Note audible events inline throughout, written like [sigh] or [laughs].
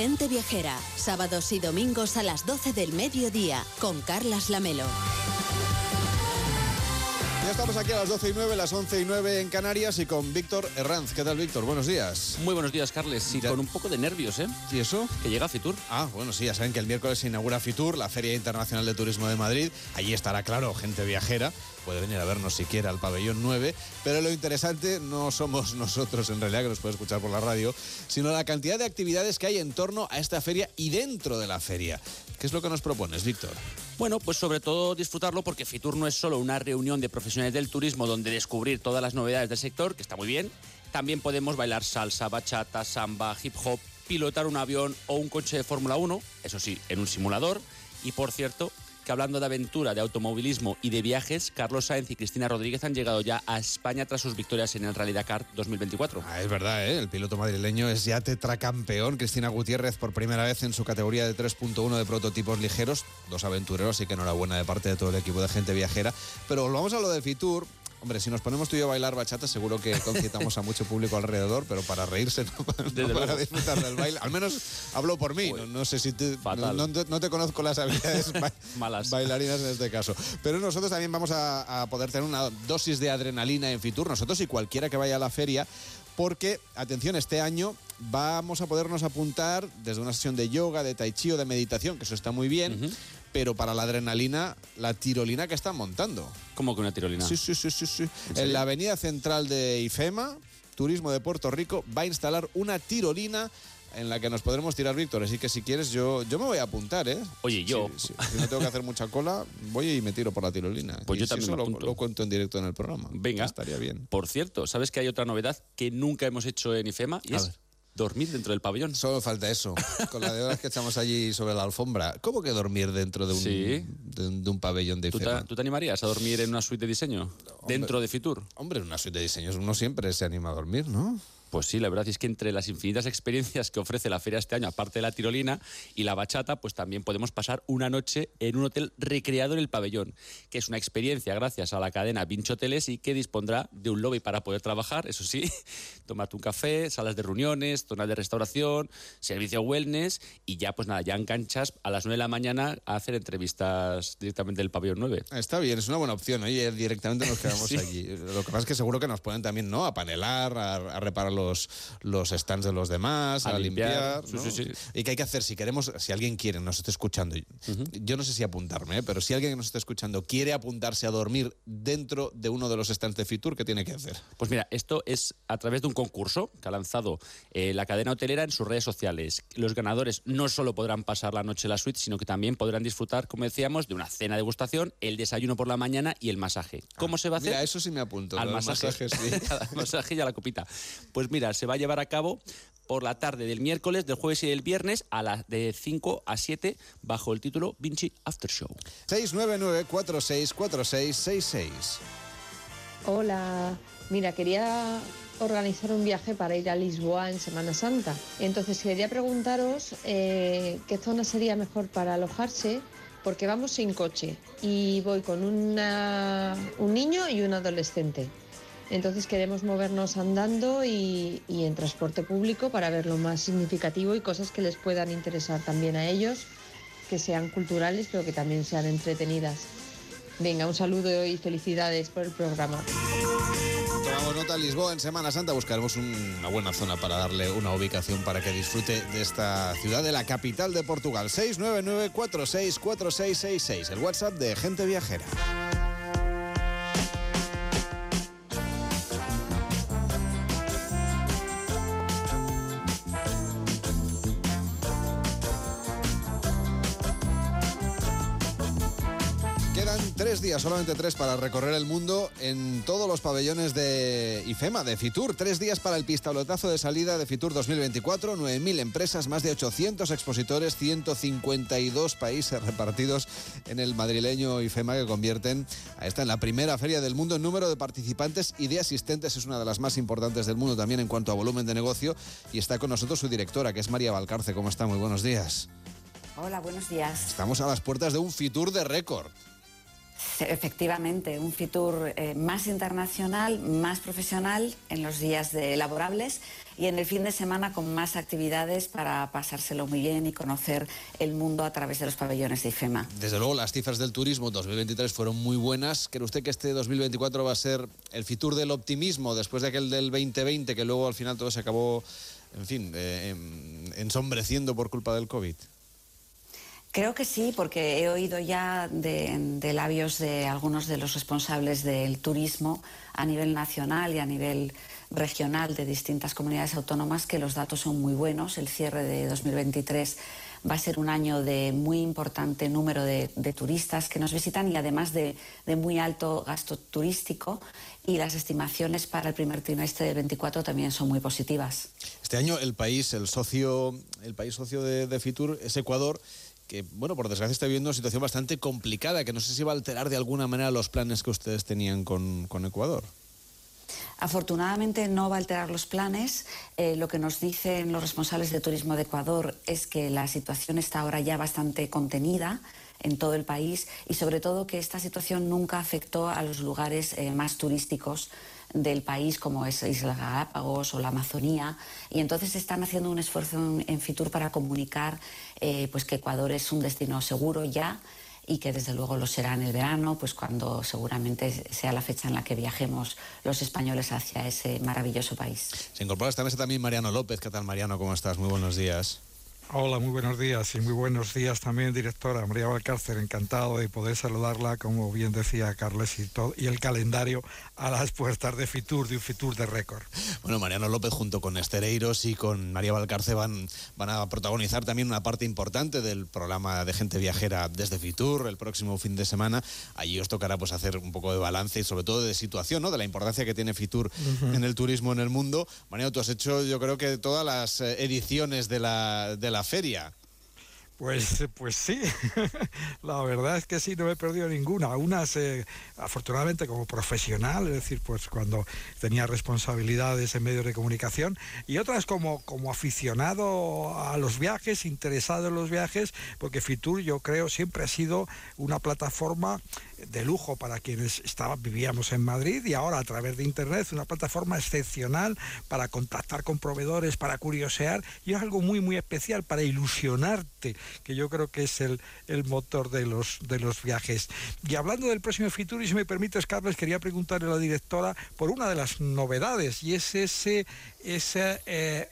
Gente Viajera, sábados y domingos a las 12 del mediodía, con Carlas Lamelo. Ya estamos aquí a las 12 y 9, las 11 y 9 en Canarias y con Víctor Herranz. ¿Qué tal, Víctor? Buenos días. Muy buenos días, Carles. Ya- con un poco de nervios, ¿eh? ¿Y eso? Que llega Fitur. Ah, bueno, sí, ya saben que el miércoles se inaugura Fitur, la Feria Internacional de Turismo de Madrid. Allí estará, claro, gente viajera. Puede venir a vernos siquiera al pabellón 9. Pero lo interesante no somos [laughs] nosotros, en realidad, que nos puede escuchar por la radio, sino la cantidad de actividades que hay en torno a esta feria y dentro de la feria. ¿Qué es lo que nos propones, Víctor? Bueno, pues sobre todo disfrutarlo porque Fitur no es solo una reunión de profesionales del turismo donde descubrir todas las novedades del sector, que está muy bien. También podemos bailar salsa, bachata, samba, hip hop, pilotar un avión o un coche de Fórmula 1, eso sí, en un simulador. Y por cierto, que hablando de aventura, de automovilismo y de viajes, Carlos Sáenz y Cristina Rodríguez han llegado ya a España tras sus victorias en el Rally Dakar 2024. Ah, es verdad, ¿eh? el piloto madrileño es ya tetracampeón. Cristina Gutiérrez por primera vez en su categoría de 3.1 de prototipos ligeros. Dos aventureros, así que enhorabuena de parte de todo el equipo de gente viajera. Pero volvamos a lo de Fitur. Hombre, si nos ponemos tú y yo a bailar bachata, seguro que concitamos a mucho público alrededor, pero para reírse, no, [laughs] para luego. disfrutar del baile. Al menos hablo por mí. No, no sé si te, no, Fatal. no te- no te conozco las habilidades [laughs] ba- Malas. bailarinas en este caso. Pero nosotros también vamos a, a poder tener una dosis de adrenalina en Fitur, nosotros y cualquiera que vaya a la feria, porque, atención, este año vamos a podernos apuntar desde una sesión de yoga, de tai chi o de meditación, que eso está muy bien, pero para la adrenalina, la tirolina que están montando. Como que una tirolina. Sí, sí, sí, sí, sí. En, la avenida central de IFEMA, Turismo de Puerto Rico, va a instalar una tirolina en la que nos podremos tirar, Víctor. Así que si quieres, yo, yo me voy a apuntar, ¿eh? Oye, yo. Sí, sí. Si no tengo que hacer mucha cola, voy y me tiro por la tirolina. Pues Y yo si también eso me lo, apunto. lo cuento en directo en el programa. Venga. Estaría bien. Por cierto, ¿sabes que hay otra novedad que nunca hemos hecho en IFEMA? Y A es ver. Dormir dentro del pabellón. Solo falta eso, con la de horas que echamos allí sobre la alfombra. ¿Cómo que dormir dentro de un, Sí. de, un- de un pabellón de ¿Tú te, tú te animarías a dormir en una suite de diseño? Dentro de Fitur. Hombre, en una suite de diseños uno siempre se anima a dormir, ¿no? Pues sí, la verdad es que entre las infinitas experiencias que ofrece la feria este año, aparte de la tirolina y la bachata, pues también podemos pasar una noche en un hotel recreado en el pabellón, que es una experiencia gracias a la cadena Vinci Hoteles y que dispondrá de un lobby para poder trabajar, eso sí, [laughs] tomarte un café, salas de reuniones, zonas de restauración, servicio wellness y ya pues nada, ya en canchas a las 9 de la mañana a hacer entrevistas directamente del pabellón 9. Está bien, es una buena opción. Oye, directamente nos quedamos [laughs] Sí. allí. Lo que pasa es que seguro que nos ponen también, ¿no? A panelar, a, a reparar los, los stands de los demás, a, A limpiar. limpiar. Sí, ¿no? sí, sí. ¿Y qué hay que hacer? Si queremos, si alguien quiere, nos esté escuchando, yo no sé si apuntarme, ¿eh? pero si alguien que nos esté escuchando quiere apuntarse a dormir dentro de uno de los stands de Fitur, ¿qué tiene que hacer? Pues mira, esto es a través de un concurso que ha lanzado eh, la cadena hotelera en sus redes sociales. Los ganadores no solo podrán pasar la noche en la suite, sino que también podrán disfrutar, como decíamos, de una cena de degustación, el desayuno por la mañana y el masaje. ¿Cómo se va a hacer? Mira, eso sí me apunto. Al del masaje. sí. [laughs] Al masaje y a la copita. Pues mira, se va a llevar a cabo por la tarde del miércoles, del jueves y del viernes a las de 5 a 7 bajo el título Vinci After Show. 699-464666. Hola, mira, quería organizar un viaje para ir a Lisboa en Semana Santa. Entonces quería preguntaros eh, qué zona sería mejor para alojarse, porque vamos sin coche y voy con una- un niño y un adolescente. Entonces queremos movernos andando y, en transporte público para ver lo más significativo y cosas que les puedan interesar también a ellos, que sean culturales pero que también sean entretenidas. Venga, un saludo y felicidades por el programa. Tomamos nota, Lisboa en Semana Santa. Buscaremos un- una buena zona para darle una ubicación para que disfrute de esta ciudad, de la capital de Portugal. 699-464666, el WhatsApp de Gente Viajera. Solamente tres, para recorrer el mundo en todos los pabellones de IFEMA, de Fitur. Tres días para el pistoletazo de salida de Fitur 2024. 9.000 empresas, más de 800 expositores, 152 países repartidos en el madrileño IFEMA que convierten a esta en la primera feria del mundo en número de participantes y de asistentes. Es una de las más importantes del mundo también en cuanto a volumen de negocio. Y está con nosotros su directora, que es María Valcarce. ¿Cómo está? Muy buenos días. Hola, buenos días. Estamos a las puertas de un Fitur de récord. Efectivamente, un Fitur eh, más internacional, más profesional en los días de laborables y en el fin de semana con más actividades para pasárselo muy bien y conocer el mundo a través de los pabellones de IFEMA. Desde luego, las cifras del turismo 2023 fueron muy buenas. ¿Cree usted que este 2024 va a ser el Fitur del optimismo después de aquel del 2020 que luego al final todo se acabó, en fin, eh, ensombreciendo por culpa del COVID? Creo que sí, porque he oído ya de, labios de algunos de los responsables del turismo a nivel nacional y a nivel regional de distintas comunidades autónomas que los datos son muy buenos. El cierre de 2023 va a ser un año de muy importante número de, turistas que nos visitan y además de, muy alto gasto turístico y las estimaciones para el primer trimestre del 24 también son muy positivas. Este año el país, el socio, el país socio de, de Fitur es Ecuador que, bueno, por desgracia está viviendo una situación bastante complicada, que no sé si va a alterar de alguna manera los planes que ustedes tenían con, Ecuador. Afortunadamente no va a alterar los planes. Eh, lo que nos dicen los responsables de turismo de Ecuador es que la situación está ahora ya bastante contenida en todo el país y sobre todo que esta situación nunca afectó a los lugares eh, más turísticos del país, como es Isla Galápagos o la Amazonía, y entonces están haciendo un esfuerzo en, Fitur para comunicar eh, pues que Ecuador es un destino seguro ya y que desde luego lo será en el verano, pues cuando seguramente sea la fecha en la que viajemos los españoles hacia ese maravilloso país. Se incorpora a esta mesa también Mariano López. ¿Qué tal, Mariano? ¿Cómo estás? Muy buenos días. Hola, muy buenos días y muy buenos días también, directora María Valcárcer. Encantado de poder saludarla, como bien decía Carles, y, todo, y el calendario a las puertas de Fitur, de un Fitur de récord. Bueno, Mariano López junto con Estereiros y con María Valcárcer van, van a protagonizar también una parte importante del programa de gente viajera desde Fitur el próximo fin de semana. Allí os tocará pues hacer un poco de balance y sobre todo de situación, ¿no? De la importancia que tiene Fitur en el turismo en el mundo. Mariano, tú has hecho yo creo que todas las eh, ediciones de la, de la feria. Pues, pues sí, [laughs] la verdad es que sí, no he perdido ninguna. Unas, eh, afortunadamente, como profesional, es decir, pues cuando tenía responsabilidades en medios de comunicación, y otras como, como aficionado a los viajes, interesado en los viajes, porque Fitur, yo creo, siempre ha sido una plataforma de lujo para quienes vivíamos en Madrid y ahora a través de Internet una plataforma excepcional para contactar con proveedores, para curiosear y es algo muy muy especial para ilusionarte, que yo creo que es el, motor de los, de los viajes. Y hablando del próximo Fitur, y si me permites, Carlos, quería preguntarle a la directora por una de las novedades y es ese, ese eh,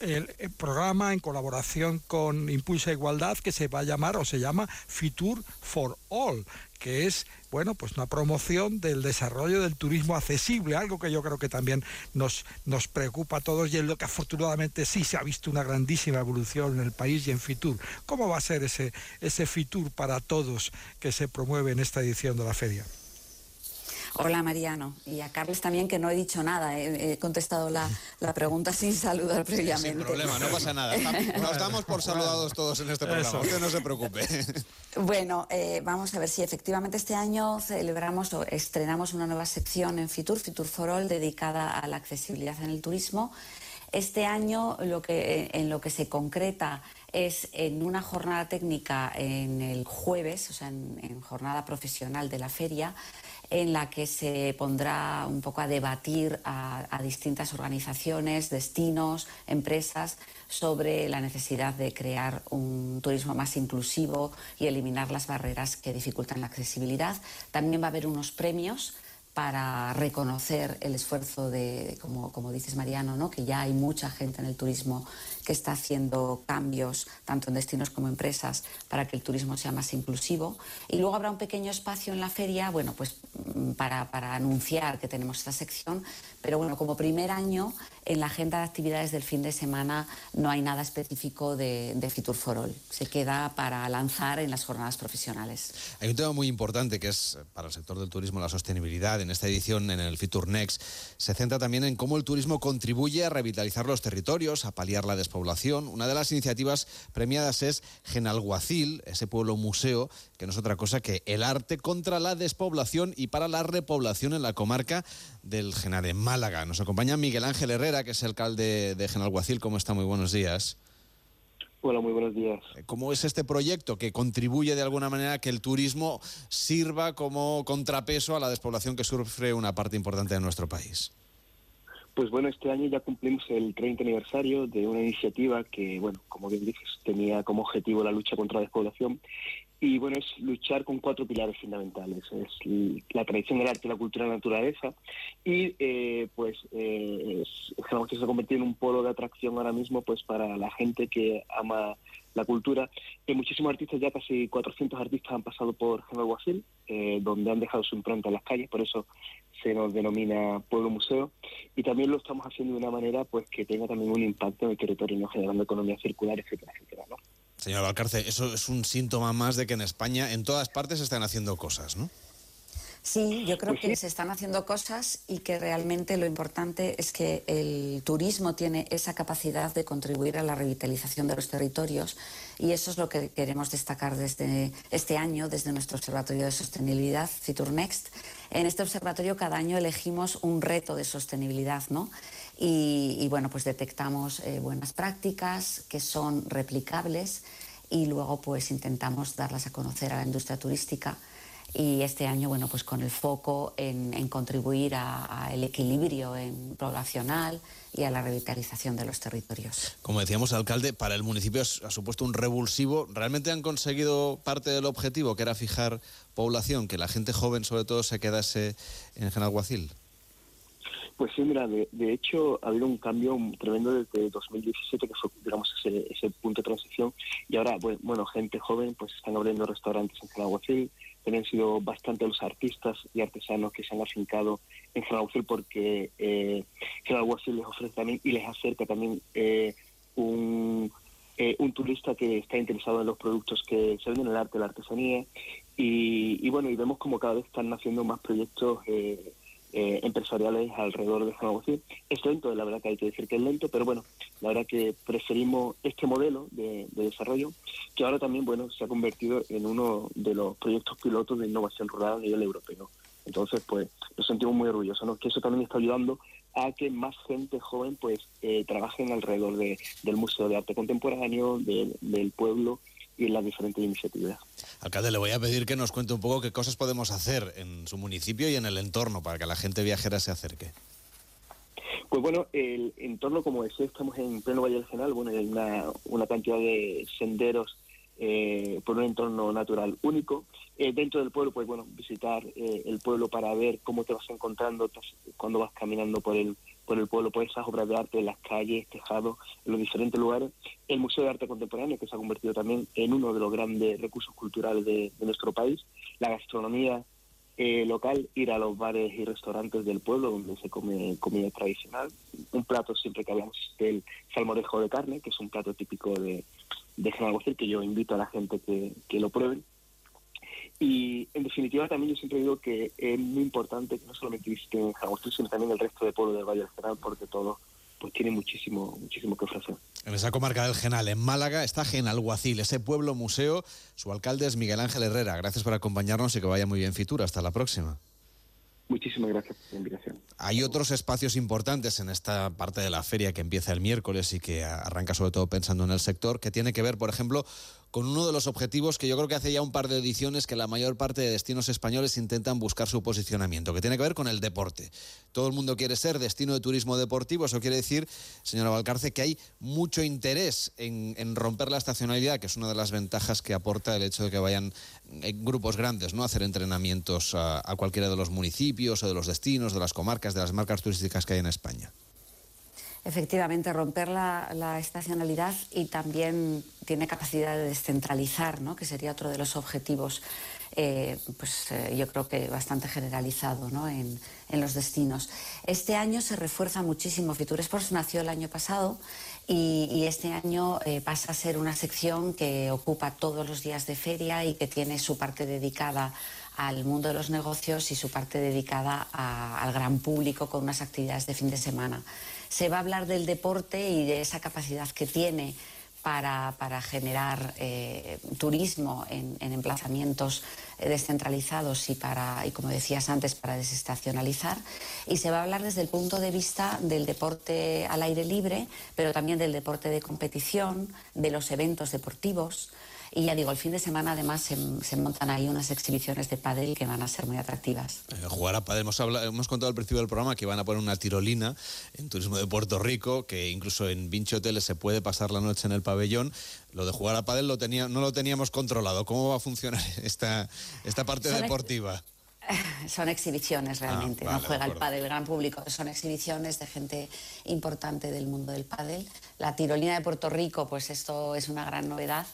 el, programa en colaboración con Impulsa Igualdad que se va a llamar o se llama Fitur for All que es bueno, pues una promoción del desarrollo del turismo accesible, algo que yo creo que también nos, nos preocupa a todos y en lo que afortunadamente sí se ha visto una grandísima evolución en el país y en Fitur. ¿Cómo va a ser ese, ese Fitur para todos que se promueve en esta edición de la feria? Hola Mariano. Y a Carles también, que no he dicho nada. He, contestado la, pregunta sin saludar previamente. Sin problema, no pasa nada. [laughs] Nos damos por saludados todos en este programa. Usted no se preocupe. Bueno, eh, vamos a ver si efectivamente este año celebramos o estrenamos una nueva sección en Fitur, Fitur for All, dedicada a la accesibilidad en el turismo. Este año lo que, en lo que se concreta es en una jornada técnica en el jueves, o sea, en jornada profesional de la feria, en la que se pondrá un poco a debatir a, distintas organizaciones, destinos, empresas sobre la necesidad de crear un turismo más inclusivo y eliminar las barreras que dificultan la accesibilidad. También va a haber unos premios para reconocer el esfuerzo de, como, como dices Mariano, ¿no? que ya hay mucha gente en el turismo que está haciendo cambios, tanto en destinos como empresas, para que el turismo sea más inclusivo. Y luego habrá un pequeño espacio en la feria, bueno, pues mm, para, para anunciar que tenemos esta sección, pero bueno, como primer año, en la agenda de actividades del fin de semana no hay nada específico de, de Fitur for All. Se queda para lanzar en las jornadas profesionales. Hay un tema muy importante que es para el sector del turismo la sostenibilidad. En esta edición, en el Fitur Next, se centra también en cómo el turismo contribuye a revitalizar los territorios, a paliar la despoblación una de las iniciativas premiadas es Genalguacil, ese pueblo museo, que no es otra cosa que el arte contra la despoblación y para la repoblación en la comarca del Genal, en Málaga. Nos acompaña Miguel Ángel Herrera, que es el alcalde de Genalguacil. ¿Cómo está? Muy buenos días. Hola, muy buenos días. ¿Cómo es este proyecto que contribuye de alguna manera a que el turismo sirva como contrapeso a la despoblación que sufre una parte importante de nuestro país? Pues bueno, este año ya cumplimos el 30 aniversario de una iniciativa que, bueno, como bien dices, tenía como objetivo la lucha contra la despoblación y bueno, es luchar con cuatro pilares fundamentales. Es la tradición del arte, la cultura y la naturaleza. Y eh, pues eh, que se ha convertido en un polo de atracción ahora mismo pues para la gente que ama la cultura. Eh, muchísimos artistas, ya casi 400 artistas han pasado por General Guasil, eh, donde han dejado su impronta en las calles, por eso se nos denomina pueblo museo. Y también lo estamos haciendo de una manera pues que tenga también un impacto en el territorio, ¿no? generando economía circular, etcétera, etcétera. ¿no? Señor Valcarce, eso es un síntoma más de que en España en todas partes se están haciendo cosas, ¿no? Sí, yo creo que se están haciendo cosas y que realmente lo importante es que el turismo tiene esa capacidad de contribuir a la revitalización de los territorios y eso es lo que queremos destacar desde este año, desde nuestro Observatorio de Sostenibilidad, Fitur Next. En este observatorio cada año elegimos un reto de sostenibilidad, ¿no? Y, bueno, pues detectamos eh, buenas prácticas que son replicables y luego pues intentamos darlas a conocer a la industria turística y este año, bueno, pues con el foco en, contribuir al equilibrio en poblacional y a la revitalización de los territorios. Como decíamos, alcalde, para el municipio ha supuesto un revulsivo. ¿Realmente han conseguido parte del objetivo, que era fijar población, que la gente joven sobre todo se quedase en Genalguacil? Pues sí, mira, de, hecho ha habido un cambio tremendo desde 2017, que fue, digamos, ese, ese punto de transición. Y ahora, bueno, gente joven, pues están abriendo restaurantes en Genalguacil, han sido bastante los artistas y artesanos que se han afincado en Genalguacil porque eh, les ofrece también y les acerca también eh, un, eh, un turista que está interesado en los productos que se venden en el arte, la artesanía. Y, y bueno, y vemos como cada vez están naciendo más proyectos eh, eh, empresariales alrededor de San Es lento, la verdad que hay que decir que es lento, pero bueno, la verdad que preferimos este modelo de, desarrollo, que ahora también bueno se ha convertido en uno de los proyectos pilotos de innovación rural a nivel europeo. Entonces, pues nos sentimos muy orgullosos, que eso también está ayudando a que más gente joven pues eh, trabajen alrededor de, del Museo de Arte Contemporáneo, del pueblo y en las diferentes iniciativas. Alcalde, le voy a pedir que nos cuente un poco qué cosas podemos hacer en su municipio y en el entorno para que la gente viajera se acerque. Pues bueno, el entorno, como decía, estamos en pleno Valle del General, bueno, hay una, una cantidad de senderos eh, por un entorno natural único. Eh, dentro del pueblo, pues bueno, visitar eh, el pueblo para ver cómo te vas encontrando cuando vas caminando por el, por el pueblo, por esas obras de arte en las calles, tejados, en los diferentes lugares. El Museo de Arte Contemporáneo, que se ha convertido también en uno de los grandes recursos culturales de, nuestro país. La gastronomía eh, local, ir a los bares y restaurantes del pueblo donde se come comida tradicional. Un plato siempre que hablamos del salmorejo de carne, que es un plato típico de, de que yo invito a la gente que, que lo prueben. Y en definitiva también yo siempre digo que es muy importante que no solamente visiten Jagostil, sino también el resto de pueblos del Valle del General, porque todo pues tiene muchísimo, muchísimo que ofrecer. En esa comarca del Genal, en Málaga, está Genalguacil, ese pueblo museo. Su alcalde es Miguel Ángel Herrera. Gracias por acompañarnos y que vaya muy bien Fitura. Hasta la próxima. Muchísimas gracias por la invitación. Hay otros espacios importantes en esta parte de la feria que empieza el miércoles y que arranca sobre todo pensando en el sector, que tiene que ver, por ejemplo, con uno de los objetivos que yo creo que hace ya un par de ediciones que la mayor parte de destinos españoles intentan buscar su posicionamiento, que tiene que ver con el deporte. Todo el mundo quiere ser destino de turismo deportivo, eso quiere decir, señora Valcarce, que hay mucho interés en, romper la estacionalidad, que es una de las ventajas que aporta el hecho de que vayan en grupos grandes, ¿no? A hacer entrenamientos a, a cualquiera de los municipios o de los destinos, de las comarcas, de las marcas turísticas que hay en España. Efectivamente, romper la, estacionalidad y también tiene capacidad de descentralizar, ¿no? que sería otro de los objetivos, eh, pues eh, yo creo que bastante generalizado ¿no? en, los destinos. Este año se refuerza muchísimo. Fitur Sports nació el año pasado y, este año eh, pasa a ser una sección que ocupa todos los días de feria y que tiene su parte dedicada al mundo de los negocios y su parte dedicada al gran público con unas actividades de fin de semana se va a hablar del deporte y de esa capacidad que tiene para, generar eh, turismo en, emplazamientos eh, descentralizados y para, y como decías antes, para desestacionalizar. Y se va a hablar desde el punto de vista del deporte al aire libre, pero también del deporte de competición, de los eventos deportivos. Y ya digo, el fin de semana además se, montan ahí unas exhibiciones de pádel que van a ser muy atractivas. Eh, jugar a pádel, hemos, hemos contado al principio del programa que van a poner una tirolina en Turismo de Puerto Rico, que incluso en Vinci Hoteles se puede pasar la noche en el pabellón. Lo de jugar a pádel lo tenía, no lo teníamos controlado. ¿Cómo va a funcionar [laughs] esta, esta parte deportiva? [laughs] son exhibiciones realmente, ah, no juega el pádel gran público, son exhibiciones de gente importante del mundo del pádel. La tirolina de Puerto Rico, pues esto es una gran novedad.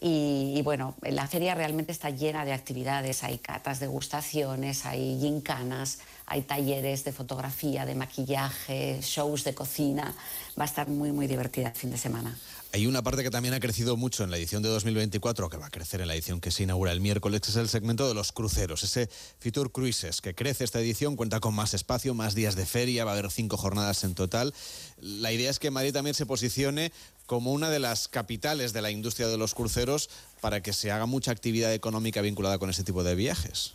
Y, bueno, la feria realmente está llena de actividades, hay catas, degustaciones, hay gincanas, hay talleres de fotografía, de maquillaje, shows de cocina, va a estar muy muy divertida el fin de semana. Hay una parte que también ha crecido mucho en la edición de 2024, que va a crecer en la edición que se inaugura el miércoles, que es el segmento de los cruceros, ese Fitur Cruises, que crece esta edición, cuenta con más espacio, más días de feria, va a haber cinco jornadas en total. La idea es que Madrid también se posicione como una de las capitales de la industria de los cruceros para que se haga mucha actividad económica vinculada con ese tipo de viajes.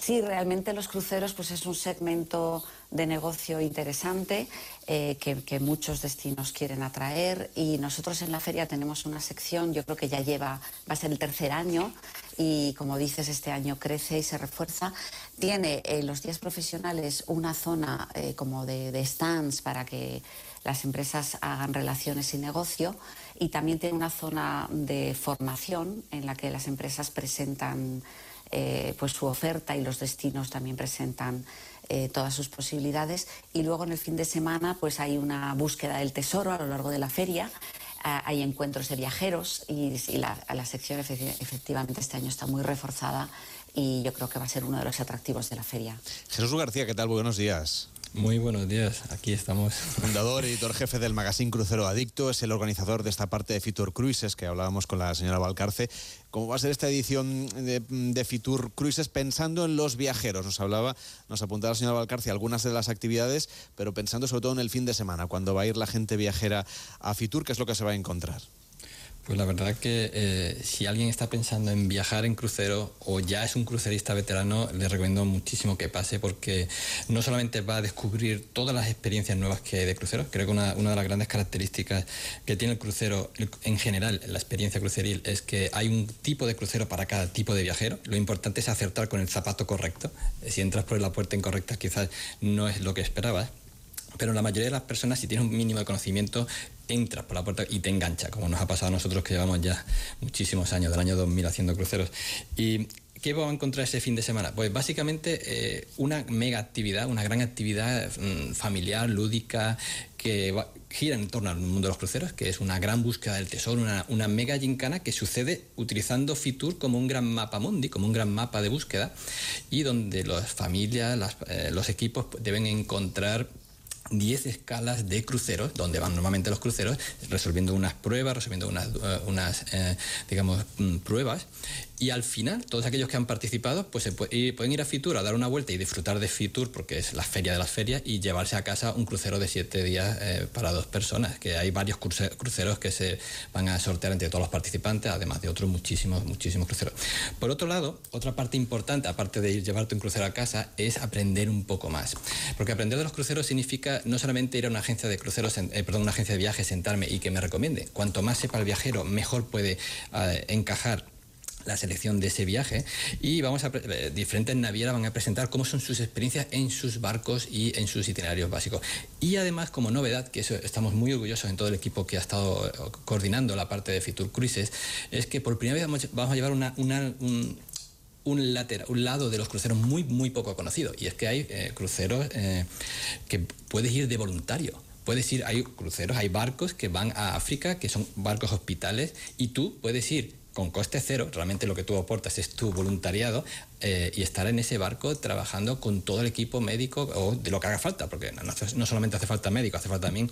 Sí, realmente los cruceros pues es un segmento de negocio interesante eh, que, muchos destinos quieren atraer y nosotros en la feria tenemos una sección, yo creo que ya lleva, va a ser el tercer año y como dices, este año crece y se refuerza. Tiene en los días profesionales una zona eh, como de stands para que las empresas hagan relaciones y negocio y también tiene una zona de formación en la que las empresas presentan eh, pues su oferta y los destinos también presentan eh, todas sus posibilidades. Y luego en el fin de semana pues hay una búsqueda del tesoro a lo largo de la feria. Ah, hay encuentros de viajeros y, la, la sección efectivamente este año está muy reforzada y yo creo que va a ser uno de los atractivos de la feria. Jesús García, ¿qué tal? Buenos días. Muy buenos días, aquí estamos. Fundador, editor jefe del magazine Crucero Adicto, es el organizador de esta parte de Fitur Cruises que hablábamos con la señora Valcarce. ¿Cómo va a ser esta edición de, Fitur Cruises pensando en los viajeros? Nos hablaba, nos apuntaba la señora Valcarce algunas de las actividades, pero pensando sobre todo en el fin de semana, cuando va a ir la gente viajera a Fitur, ¿qué es lo que se va a encontrar? Pues la verdad que eh, si alguien está pensando en viajar en crucero o ya es un crucerista veterano, le recomiendo muchísimo que pase porque no solamente va a descubrir todas las experiencias nuevas que hay de crucero, creo que una, de las grandes características que tiene el crucero en general, la experiencia cruceril, es que hay un tipo de crucero para cada tipo de viajero. Lo importante es acertar con el zapato correcto. Si entras por la puerta incorrecta quizás no es lo que esperabas pero la mayoría de las personas, si tienes un mínimo de conocimiento, entras por la puerta y te engancha, como nos ha pasado a nosotros que llevamos ya muchísimos años, del año 2000 haciendo cruceros. Y ¿Qué vamos a encontrar ese fin de semana? Pues básicamente eh, una mega actividad, una gran actividad mm, familiar, lúdica, que gira en torno al mundo de los cruceros, que es una gran búsqueda del tesoro, una, mega gincana que sucede utilizando Fitur como un gran mapa mundi, como un gran mapa de búsqueda, y donde las familias, eh, los equipos deben encontrar 10 escalas de cruceros, donde van normalmente los cruceros, resolviendo unas pruebas, resolviendo unas, eh, unas eh, digamos, mm, pruebas, y al final, todos aquellos que han participado pues se pueden ir a Fitur a dar una vuelta y disfrutar de Fitur, porque es la feria de las ferias, y llevarse a casa un crucero de siete días eh, para dos personas, que hay varios cruceros que se van a sortear entre todos los participantes, además de otros muchísimos, muchísimos cruceros. Por otro lado, otra parte importante, aparte de ir llevarte un crucero a casa, es aprender un poco más. Porque aprender de los cruceros significa no solamente ir a una agencia de cruceros, eh, perdón, una agencia de viajes, sentarme y que me recomiende. Cuanto más sepa el viajero, mejor puede eh, encajar la selección de ese viaje y vamos a eh, diferentes navieras van a presentar cómo son sus experiencias en sus barcos y en sus itinerarios básicos. Y además como novedad, que eso estamos muy orgullosos en todo el equipo que ha estado eh, coordinando la parte de Fitur Cruises, es que por primera vez vamos a llevar un, un, lateral, un lado de los cruceros muy, muy poco conocido. Y es que hay eh, cruceros que puedes ir de voluntario. Puedes ir, hay cruceros, hay barcos que van a África, que son barcos hospitales, y tú puedes ir con coste cero, realmente lo que tú aportas es tu voluntariado eh, y estar en ese barco trabajando con todo el equipo médico o de lo que haga falta, porque no, solamente hace falta médico, hace falta también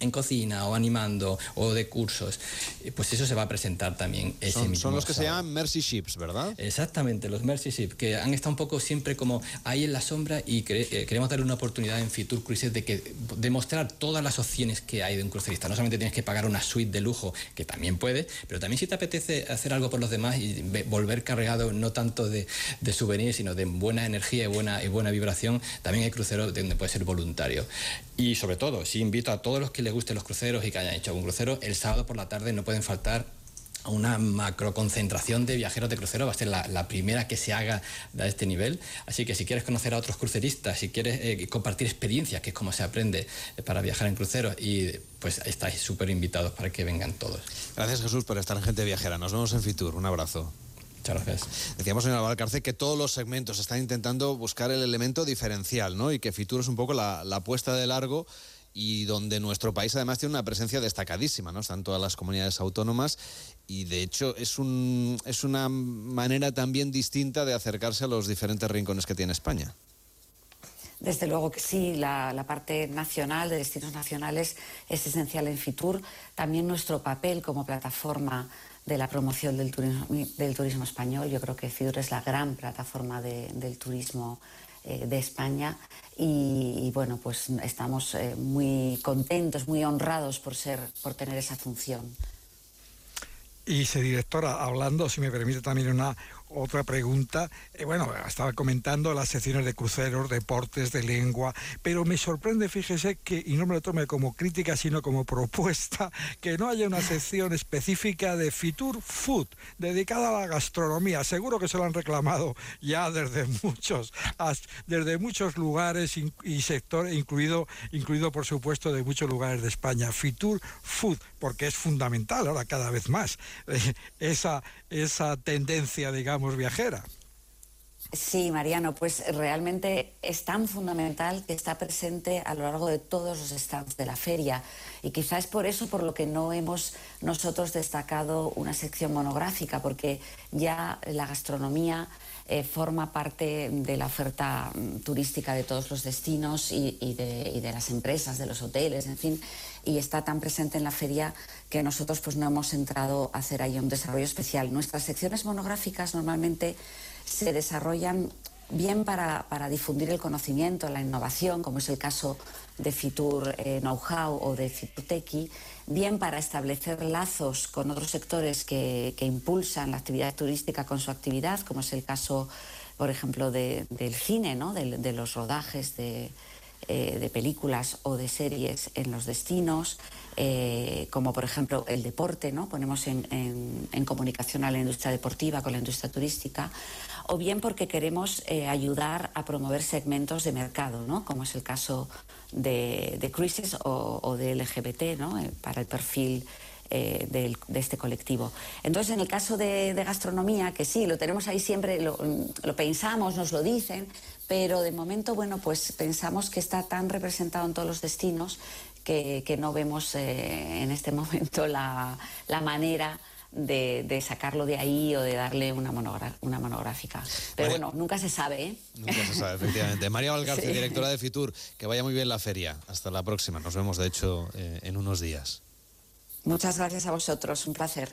en cocina o animando o de cursos, eh, pues eso se va a presentar también ese son, mismo son los que se llaman Mercy Ships, ¿verdad? Exactamente, los Mercy Ship, que han estado un poco siempre como ahí en la sombra y cre- eh, queremos darle una oportunidad en Fitur Cruises de que demostrar todas las opciones que hay de un crucerista. No solamente tienes que pagar una suite de lujo, que también puedes, pero también si te apetece hacer algo por los demás y ve- volver cargado no tanto de, de souvenirs, sino de buena energía y buena, y buena vibración, también hay cruceros donde puedes ser voluntario. Y sobre todo, sí invito a todos los que les gusten los cruceros y que hayan hecho algún crucero, el sábado por la tarde no pueden faltar una macro concentración de viajeros de crucero, va a ser la, la primera que se haga a este nivel. Así que si quieres conocer a otros cruceristas, si quieres eh, compartir experiencias, que es como se aprende eh, para viajar en cruceros, y pues estáis súper invitados para que vengan todos. Gracias Jesús por estar en Gente Viajera. Nos vemos en Fitur. Un abrazo. Muchas gracias. Decíamos en Valcarce que todos los segmentos están intentando buscar el elemento diferencial, ¿no? Y que Fitur es un poco la, la apuesta de largo y donde nuestro país además tiene una presencia destacadísima, ¿no? Están todas las comunidades autónomas y de hecho es, un, es una manera también distinta de acercarse a los diferentes rincones que tiene España. Desde luego que sí, la, la parte nacional de destinos nacionales es esencial en Fitur. También nuestro papel como plataforma de la promoción del turismo, del turismo español. Yo creo que Fitur es la gran plataforma de- del turismo eh, de España y, y, bueno, pues estamos eh, muy contentos, muy honrados por ser, por tener esa función. Y se directora, hablando, si me permite también una otra pregunta, eh, bueno, estaba comentando las secciones de cruceros, deportes, de lengua, pero me sorprende, fíjese que, y no me lo tome como crítica, sino como propuesta, [laughs] que no haya una sección específica de Fitur Food, dedicada a la gastronomía. Seguro que se lo han reclamado ya desde [laughs] muchos, desde muchos lugares y sectores, incluido, incluido por supuesto de muchos lugares de España. Fitur Food, porque es fundamental ahora cada vez más [laughs] esa, esa tendencia, digamos, viajera. Sí, Mariano, pues realmente es tan fundamental que está presente a lo largo de todos los stands de la feria y quizás por eso por lo que no hemos nosotros destacado una sección monográfica, porque ya la gastronomía eh, forma parte de la oferta mm, turística de todos los destinos y, y de, y de las empresas, de los hoteles, en fin, y está tan presente en la feria que nosotros pues no hemos entrado a hacer ahí un desarrollo especial. Nuestras secciones monográficas normalmente se desarrollan bien para, para difundir el conocimiento, la innovación, como es el caso de Fitur eh, Know-how o de Fitur Tequi, bien para establecer lazos con otros sectores que, que impulsan la actividad turística con su actividad, como es el caso, por ejemplo, de- del cine, ¿no? de, de los rodajes de, eh, de películas o de series en los destinos, eh, como por ejemplo el deporte, ¿no? ponemos en, en- comunicación a la industria deportiva con la industria turística, o bien porque queremos eh, ayudar a promover segmentos de mercado, ¿no? como es el caso de, de Cruises o, o de LGBT, ¿no? Para el perfil eh, del- de este colectivo. Entonces, en el caso de, de gastronomía, que sí, lo tenemos ahí siempre, lo, lo pensamos, nos lo dicen, pero de momento, bueno, pues pensamos que está tan representado en todos los destinos que, que no vemos eh, en este [laughs] momento la, la manera de, de sacarlo de ahí o de darle una, una monográfica. Pero Vale. bueno, nunca se sabe, ¿eh? Nunca se sabe, efectivamente. María [laughs] Valcarce, Sí. directora de Fitur, que vaya muy bien la feria. Hasta la próxima. Nos vemos, de hecho, eh, en unos días. Muchas gracias a vosotros, un placer.